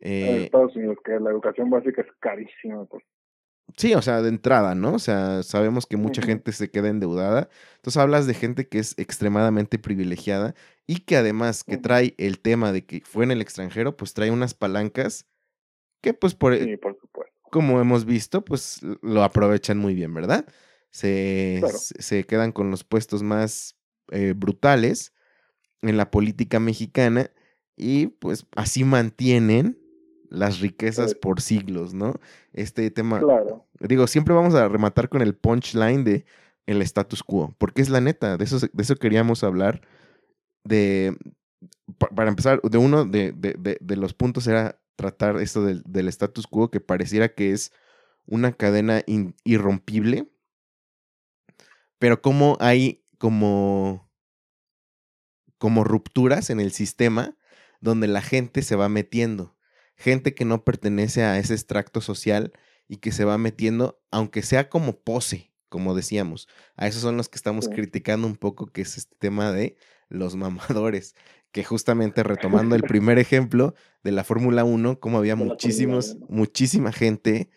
En eh, Estados Unidos, que la educación básica es carísima. Pues. Sí, o sea, de entrada, ¿no? O sea, sabemos que mucha gente se queda endeudada. Entonces hablas de gente que es extremadamente privilegiada y que además que trae el tema de que fue en el extranjero, pues trae unas palancas que pues por, e sí, por supuesto. como hemos visto, pues lo aprovechan muy bien, ¿verdad? Se, se quedan con los puestos más eh, brutales en la política mexicana y pues así mantienen las riquezas por siglos, ¿no? Este tema, claro. digo, siempre vamos a rematar con el punchline de el status quo, porque es la neta, de eso, de eso queríamos hablar, de, para empezar, de uno de, de, de los puntos era tratar esto del, del, status quo, que pareciera que es una cadena irrompible, pero como hay como, como rupturas en el sistema donde la gente se va metiendo gente que no pertenece a ese extracto social y que se va metiendo, aunque sea como pose, como decíamos. A esos son los que estamos criticando un poco, que es este tema de los mamadores, que justamente retomando el primer ejemplo de la Fórmula 1, como había muchísimos, muchísima gente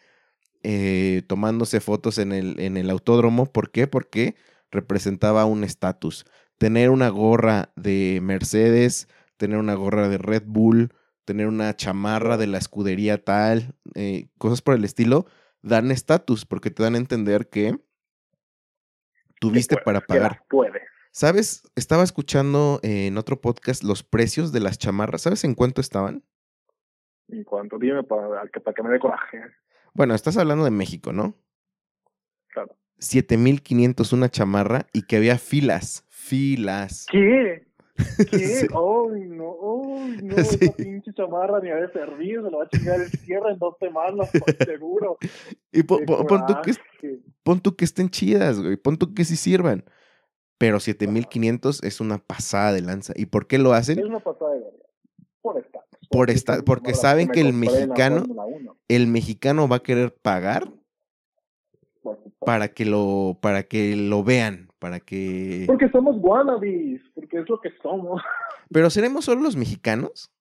eh, tomándose fotos en el, en el autódromo. ¿Por qué? Porque representaba un estatus. Tener una gorra de Mercedes, tener una gorra de Red Bull, tener una chamarra de la escudería tal, eh, cosas por el estilo, dan estatus porque te dan a entender que tuviste para pagar. Puede. ¿Sabes? Estaba escuchando en otro podcast los precios de las chamarras. ¿Sabes en cuánto estaban? ¿En cuánto? Dime para, para que me dé coraje. Bueno, estás hablando de México, ¿no? Claro. 7500 una chamarra y que había filas, filas. ¿Qué? ¿Qué? ¡Ay, no! ¡Ay, no! Esa pinche chamarra ni ha de servir, se lo va a chingar el cierre en dos semanas, seguro. Y pon, tú que, pon tú que estén chidas, güey. Pon tú que sí sirvan. Pero 7500 es una pasada de lanza. ¿Y por qué lo hacen? Es una pasada de lanza. Por esta. Por esta, porque saben que el mexicano, el mexicano va a querer pagar para que lo, para que lo vean para que... Porque somos wannabes, porque es lo que somos. ¿Pero seremos solo los mexicanos?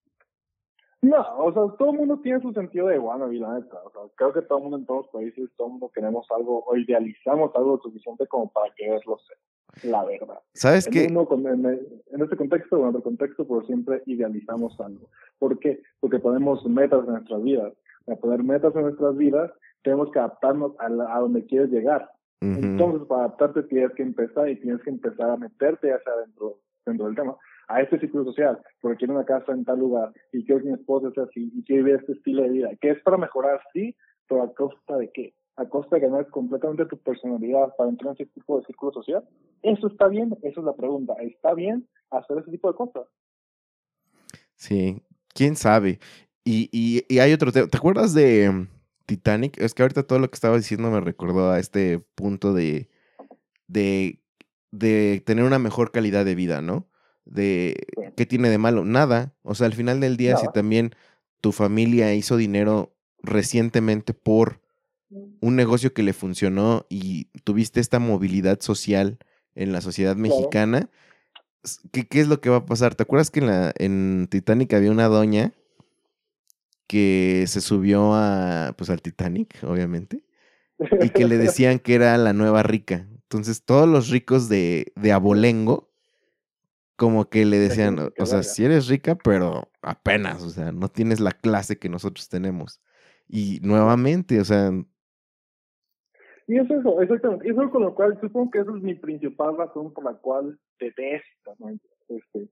No, o sea, todo el mundo tiene su sentido de wannabe, la neta. O sea, creo que todo el mundo en todos los países, todo el mundo queremos algo o idealizamos algo suficiente como para quererlo ser. la verdad. ¿Sabes qué? En este contexto o en otro contexto, pero siempre idealizamos algo. ¿Por qué? Porque ponemos metas en nuestras vidas. Para poner metas en nuestras vidas, tenemos que adaptarnos a, la- a donde quieres llegar. Ujú. Entonces, para adaptarte tienes que empezar y tienes que empezar a meterte hacia adentro dentro del tema, a este círculo social, porque quiero una casa en tal lugar y quiero que mi esposa sea así y quiero vivir este estilo de vida, que es para mejorar, sí, pero a costa de qué? A costa de ganar completamente tu personalidad para entrar en ese tipo de círculo social. ¿Eso está bien? Esa es la pregunta. ¿Está bien hacer ese tipo de cosas? Sí, quién sabe. Y, y, y hay otro tema. ¿Te acuerdas de Titanic? Es que ahorita todo lo que estaba diciendo me recordó a este punto de, de, de tener una mejor calidad de vida, ¿no? De qué tiene de malo. Nada. O sea, al final del día, si también tu familia hizo dinero recientemente por un negocio que le funcionó y tuviste esta movilidad social en la sociedad mexicana, ¿qué, qué es lo que va a pasar? ¿Te acuerdas que en, la, en Titanic había una doña que se subió a, pues, al Titanic, obviamente, y que le decían que era la nueva rica? Entonces, todos los ricos de, de Abolengo, como que le decían, o sea, vaya". si eres rica, pero apenas, o sea, no tienes la clase que nosotros tenemos. Y nuevamente, o sea, Y es eso, exactamente. Eso con lo cual, supongo que esa es mi principal razón por la cual detesto, ¿no? Este,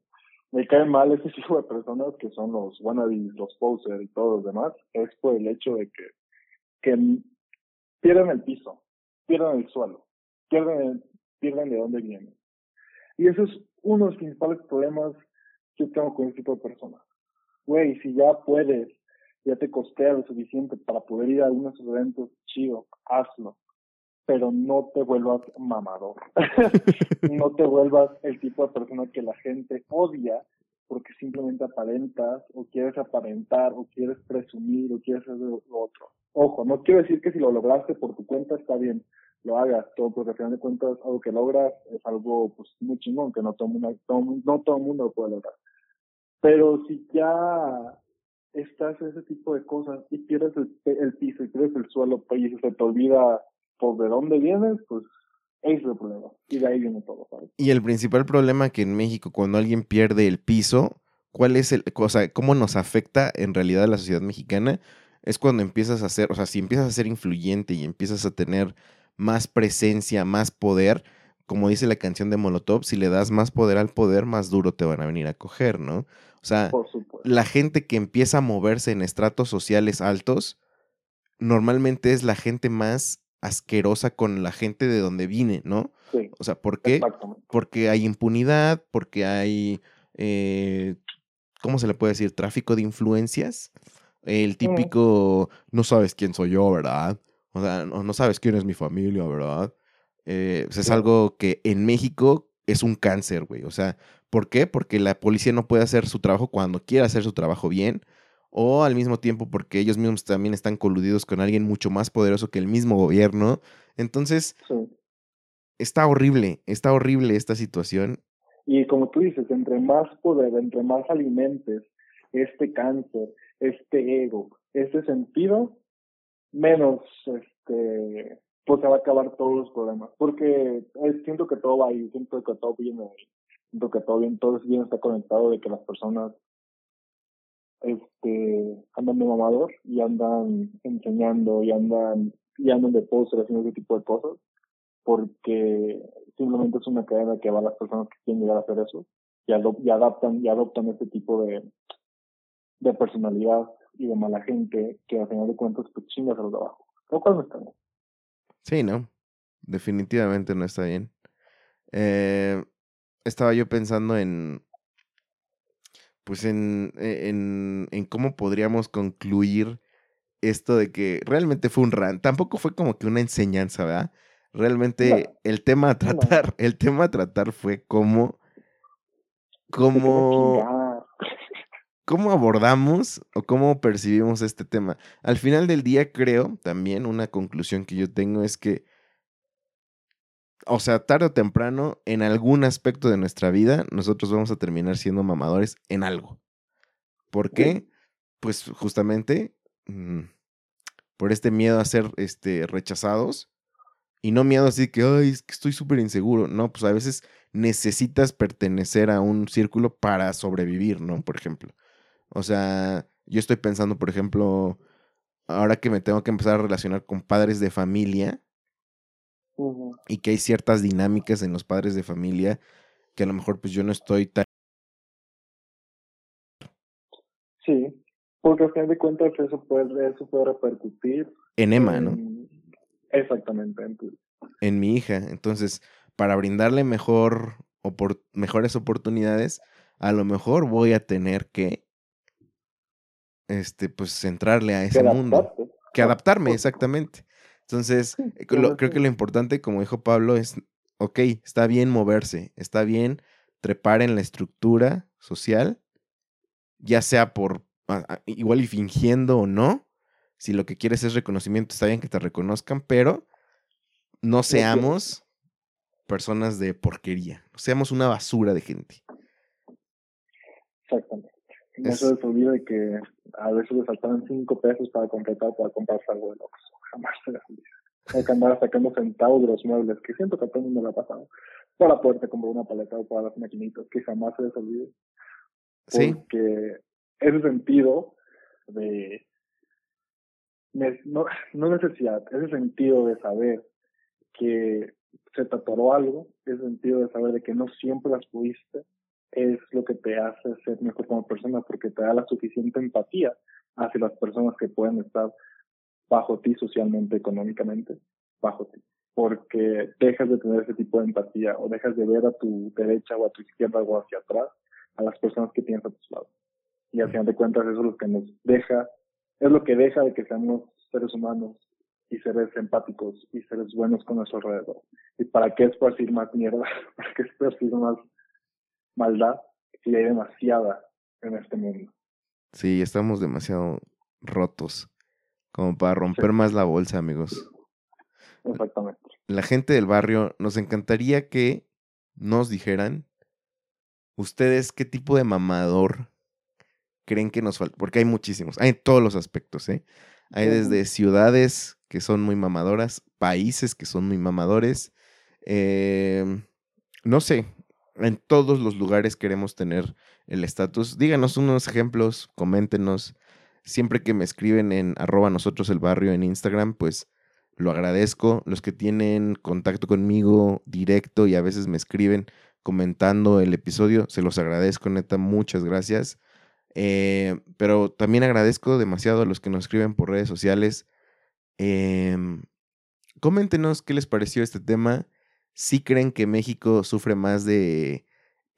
me caen mal ese tipo de personas que son los wannabes, los posers y todos los demás, es por el hecho de que, pierden el piso, pierden el suelo, pierden, pierden de dónde vienen. Y eso es uno de los principales problemas que tengo con este tipo de personas. Güey, si ya puedes, ya te costea lo suficiente para poder ir a algunos eventos, chido, hazlo pero no te vuelvas mamador. no te vuelvas el tipo de persona que la gente odia porque simplemente aparentas o quieres aparentar o quieres presumir o quieres hacer lo otro. Ojo, no quiero decir que si lo lograste por tu cuenta está bien, lo hagas todo, porque al final de cuentas algo que logras es algo pues muy chingón, que no todo mundo, todo, no todo el mundo lo puede lograr. Pero si ya estás en ese tipo de cosas y pierdes el, el piso y pierdes el suelo pues, y se te olvida por de dónde vienes, pues ese es el problema. Y de ahí viene todo, ¿sabes? Y el principal problema que en México, cuando alguien pierde el piso, ¿cuál es el, o sea, cómo nos afecta en realidad a la sociedad mexicana? Es cuando empiezas a ser, o sea, si empiezas a ser influyente y empiezas a tener más presencia, más poder, como dice la canción de Molotov, si le das más poder al poder, más duro te van a venir a coger, ¿no? O sea, la gente que empieza a moverse en estratos sociales altos, normalmente es la gente más asquerosa con la gente de donde vine, ¿no? Sí, O sea, ¿por qué? porque hay impunidad, porque hay, eh, ¿cómo se le puede decir? Tráfico de influencias. El típico, no sabes quién soy yo, ¿verdad? O sea, no, no sabes quién es mi familia, ¿verdad? Eh, pues es algo que en México es un cáncer, güey. O sea, ¿por qué? Porque la policía no puede hacer su trabajo cuando quiere hacer su trabajo bien. O al mismo tiempo porque ellos mismos también están coludidos con alguien mucho más poderoso que el mismo gobierno. Entonces, Sí. está horrible, está horrible esta situación Y como tú dices, entre más poder, entre más alimentes este cáncer, este ego, este sentido, menos este pues se va a acabar todos los problemas. Porque eh, siento que todo va ahí, siento que todo viene ahí. Siento que todo bien, todo bien está conectado de que las personas este andan de mamador y andan enseñando y andan y andan de póster haciendo ese tipo de cosas porque simplemente es una cadena que va a las personas que quieren llegar a hacer eso y, adop- y adaptan y adoptan este tipo de de personalidad y de mala gente que al final de cuentas pues chingas a los de abajo lo cual no está bien Sí, no. Definitivamente no está bien. Eh, estaba yo pensando en. Pues en, e- en, en cómo podríamos concluir esto de que realmente fue un rant. Tampoco fue como que una enseñanza, ¿verdad? Realmente No. el tema a No. tratar, el tema a tratar fue cómo, quería cómo, cómo abordamos o cómo percibimos este tema. Al final del día, creo también una conclusión que yo tengo es que, o sea, tarde o temprano, en algún aspecto de nuestra vida, nosotros vamos a terminar siendo mamadores en algo. ¿Por qué? Pues justamente mm, por este miedo a ser este, rechazados Y no miedo así que, ay, es que estoy súper inseguro. No, pues a veces necesitas pertenecer a un círculo para sobrevivir, ¿no? Por ejemplo. O sea, yo estoy pensando, por ejemplo, ahora que me tengo que empezar a relacionar con padres de familia y que hay ciertas dinámicas en los padres de familia que a lo mejor pues yo no estoy tan... Sí, porque al fin de cuentas eso puede, eso puede repercutir. En Emma, ¿no? Exactamente, en, en mi hija. Entonces, para brindarle mejor, mejores oportunidades, a lo mejor voy a tener que, este, pues, centrarle a ese mundo. Que adaptarme, exactamente. Entonces, eh, creo que lo importante, como dijo Pablo, es, ok, está bien moverse, está bien trepar en la estructura social, ya sea por igual y fingiendo o no. Si lo que quieres es reconocimiento, está bien que te reconozcan, pero no seamos personas de porquería, no seamos una basura de gente. Exactamente. No se les olvide que a veces les faltan cinco pesos para completar, para comprarse algo de locos. Jamás se les olvide. Hay que andar sacando centavos de los muebles, que siento que a todo el mundo le ha pasado. Para poderte comprar una paleta o para las maquinitas, que jamás se les olvide. Sí. Porque ese sentido de no, no necesidad, ese sentido de saber que se te atoró algo, ese sentido de saber de que no siempre las pudiste, es lo que te hace ser mejor como persona porque te da la suficiente empatía hacia las personas que pueden estar bajo ti socialmente, económicamente, bajo ti. Porque dejas de tener ese tipo de empatía o dejas de ver a tu derecha o a tu izquierda o hacia atrás a las personas que tienes a tus lados. Y al final de cuentas eso es lo que nos deja, es lo que deja de que seamos seres humanos y seres empáticos y seres buenos con nuestro alrededor. ¿Y para qué esparcir más mierda? ¿Para qué esparcir más maldad si hay demasiada en este mundo? Sí, estamos demasiado rotos como para romper más la bolsa, amigos. Exactamente. La gente del barrio, nos encantaría que nos dijeran ustedes qué tipo de mamador creen que nos falta, porque hay muchísimos, hay en todos los aspectos, ¿eh? Hay desde ciudades que son muy mamadoras, países que son muy mamadores. Em, no sé, en todos los lugares queremos tener el estatus. Díganos unos ejemplos, coméntenos. Siempre que me escriben en arroba nosotros el barrio en Instagram, pues lo agradezco. Los que tienen contacto conmigo directo y a veces me escriben comentando el episodio, se los agradezco, neta, muchas gracias. Eh, pero también agradezco demasiado a los que nos escriben por redes sociales. Eh, coméntenos qué les pareció este tema. Si creen que México sufre más de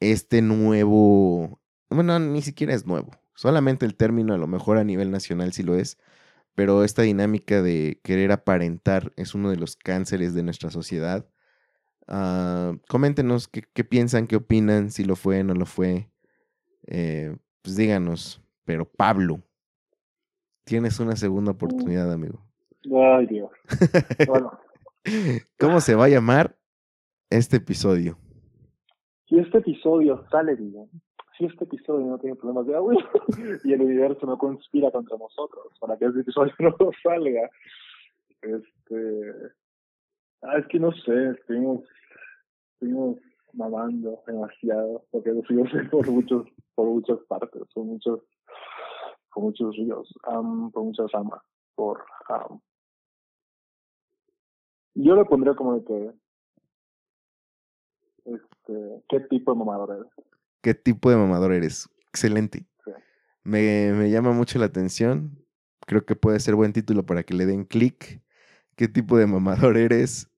este nuevo, bueno, ni siquiera es nuevo, solamente el término a lo mejor a nivel nacional sí lo es, pero esta dinámica de querer aparentar es uno de los cánceres de nuestra sociedad. Uh, coméntenos qué, qué, piensan, qué opinan, si lo fue, no lo fue. Eh, pues díganos, pero Pablo, tienes una segunda oportunidad, amigo. Ay, Dios. Bueno. ¿Cómo se va a llamar este episodio? Si este episodio sale bien, si este episodio no tiene problemas de agua y el universo no conspira contra nosotros para que este episodio no salga, este. Ah, es que no sé, estuvimos, estuvimos mamando demasiado, porque lo fuimos por muchos, por muchas partes, por muchos, por muchos ríos, por muchas ramas, por yo le pondría como de que este, ¿qué tipo de mamador eres? ¿Qué tipo de mamador eres? Excelente. Me, me llama mucho la atención. Creo que puede ser buen título para que le den clic. ¿Qué tipo de mamador eres?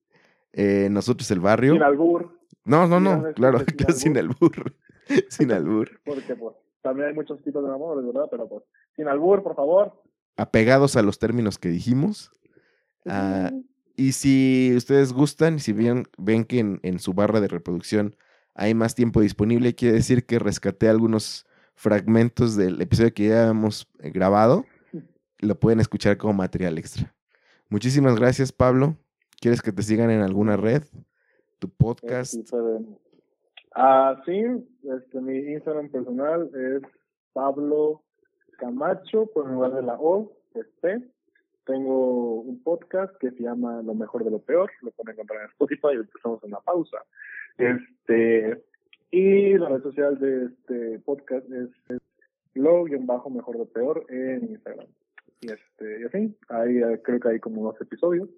Eh, nosotros el barrio. Sin albur. No, no, no, claro, sin albur. sin albur. Porque pues también hay muchos tipos de mamadores, ¿verdad? Pero pues, sin albur, por favor. Apegados a los términos que dijimos. Ah, y si ustedes gustan, si ven, ven que en, en, su barra de reproducción hay más tiempo disponible, quiere decir que rescaté algunos fragmentos del episodio que ya hemos eh, grabado. Lo pueden escuchar como material extra. Muchísimas gracias, Pablo. ¿Quieres que te sigan en alguna red? ¿Tu podcast? Ah, sí, este, mi Instagram personal es Pablo Camacho, por lugar de la O, este, tengo un podcast que se llama Lo mejor de lo peor, lo pueden encontrar en Spotify y empezamos en la pausa. Este, y la red social de este podcast es, lo-mejor bajo de peor en Instagram. Y este, y así, ahí eh, creo que hay como unos episodios.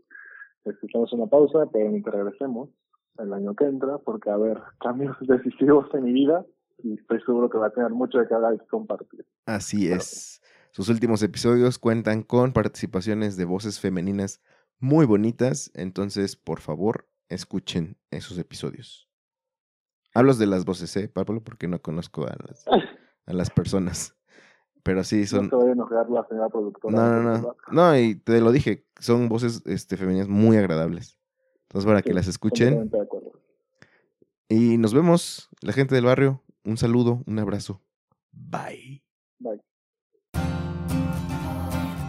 Estamos en una pausa, pero mientras regresemos el año que entra, porque a ver, cambios decisivos en mi vida y estoy seguro que va a tener mucho de que hablar y compartir. Así es. Sus últimos episodios cuentan con participaciones de voces femeninas muy bonitas, entonces por favor escuchen esos episodios. Hablo de las voces, ¿eh, Pablo? Porque no conozco a las, a las personas. Pero sí son. No a enojar la señora productora. No, no, no. No, y te lo dije, son voces este, femeninas muy agradables. Entonces, para que las escuchen. Y nos vemos, la gente del barrio. Un saludo, un abrazo. Bye. Bye.